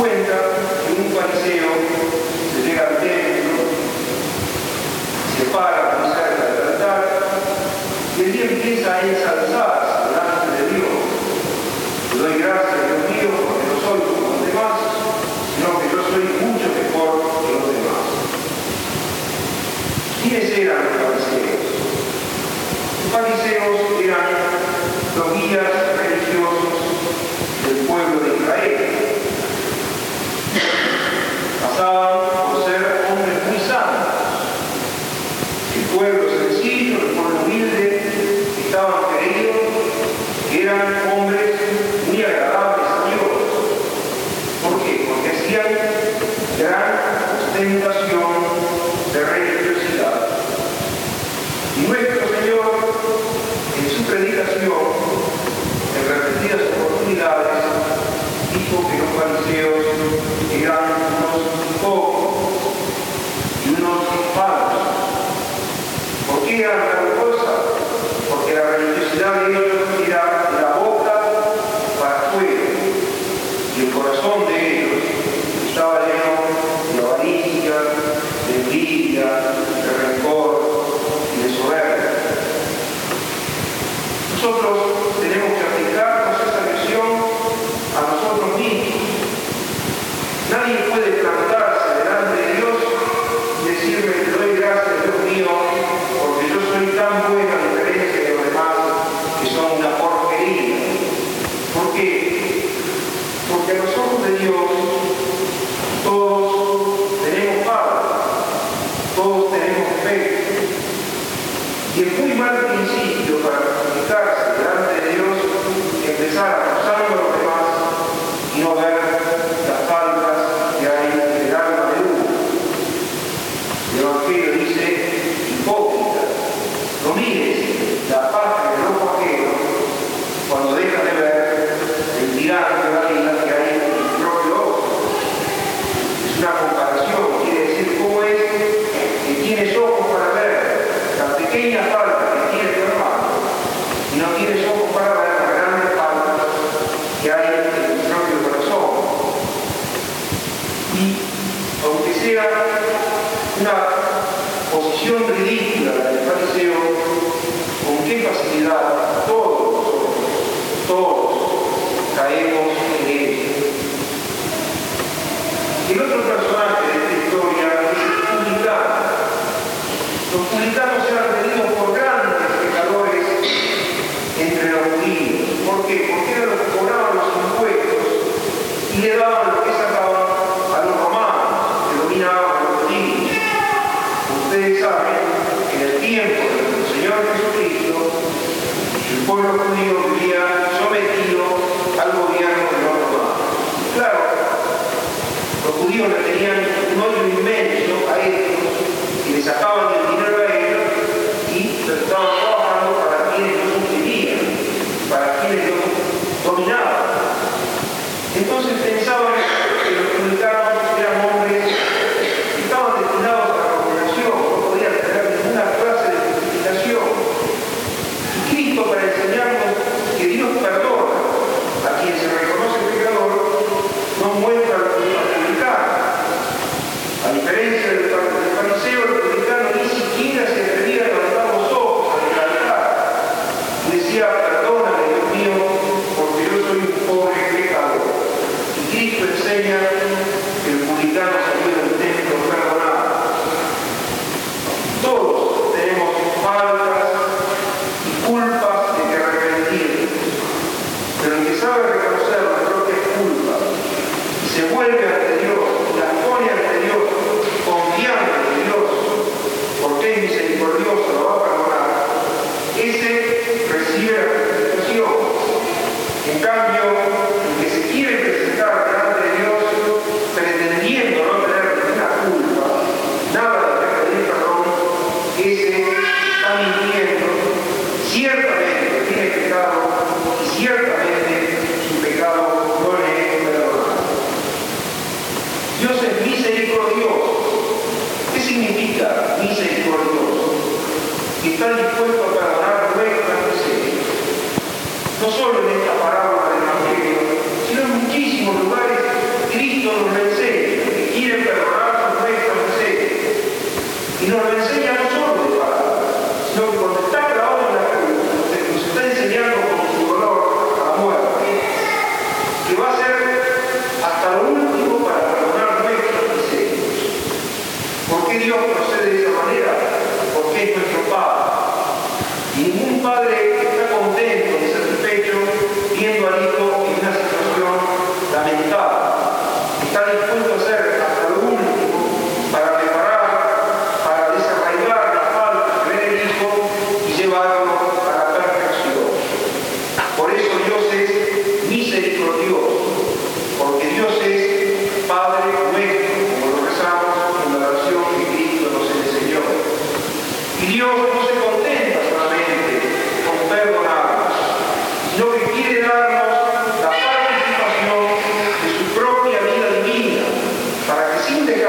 cuenta que un pariseo, se llega al templo, se para muy cerca del altar, y el día empieza a ensalzarse delante de Dios. Yo doy gracias a Dios mío porque no soy como los demás, sino que yo soy mucho mejor que los demás. ¿Quiénes eran los fariseos? Los fariseos eran los guías pasaban por ser hombres muy sanos. El pueblo sencillo, el pueblo humilde, estaban queridos, eran hombres muy agradables a Dios. ¿Por qué? Porque hacían gran ostentación de religiosidad. Y nuestro Señor, en su predicación, en repetidas oportunidades, dijo que los fariseos eran la porque la religiosidad de ellos tira la boca para afuera y el corazón de ellos estaba lleno de avaricia, de envidia, de rencor y de soberbia. Nosotros tenemos que aplicarnos esa lección a nosotros mismos. Nadie puede principio para justificarse delante de Dios y empezar a acusar a los demás y no ver qué facilidad todos todos caemos en él. El otro personaje Gracias.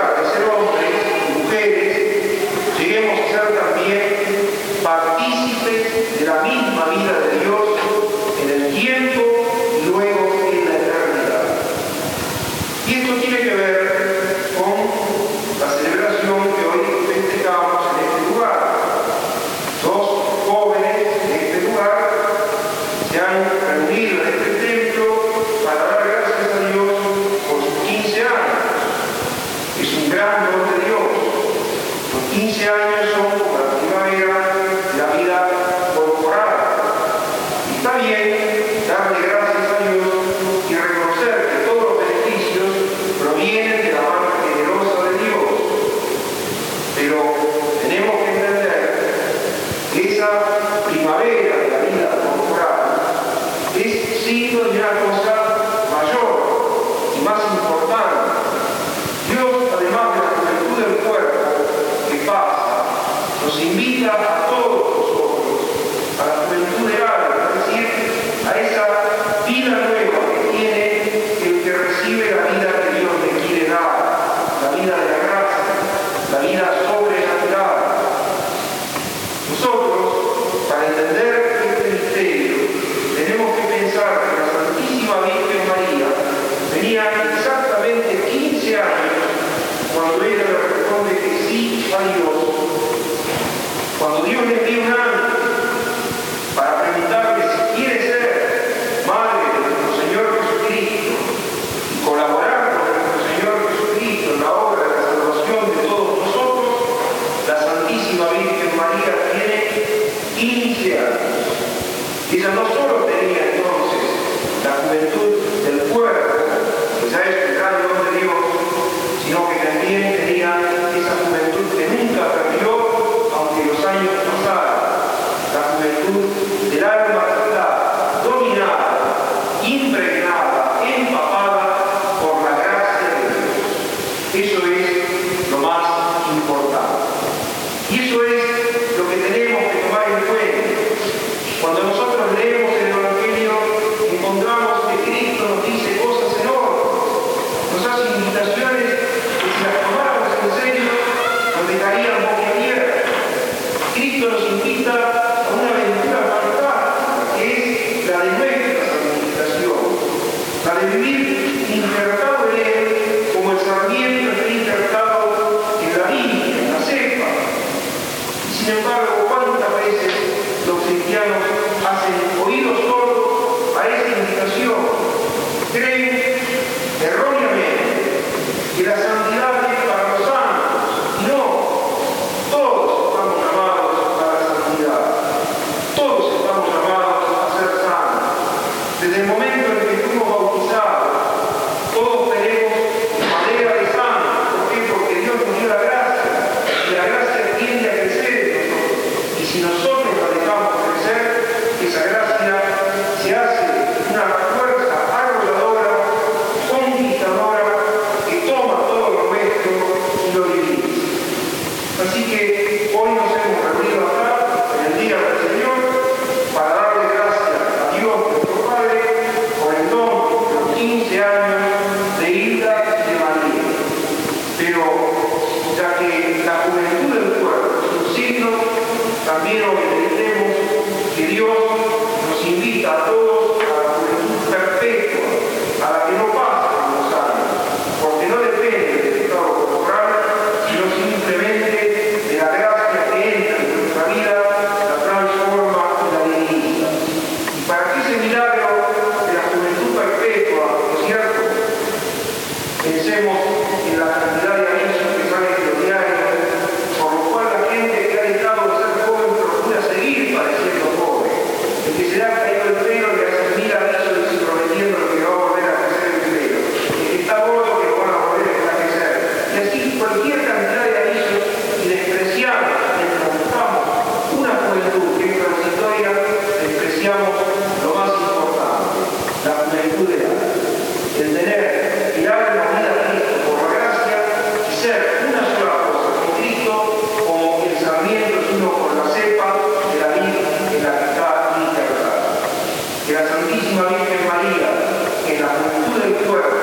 が後ろ falló. Cuando Dios le dio una la juventud del pueblo, sus signos también obedecen. por leitura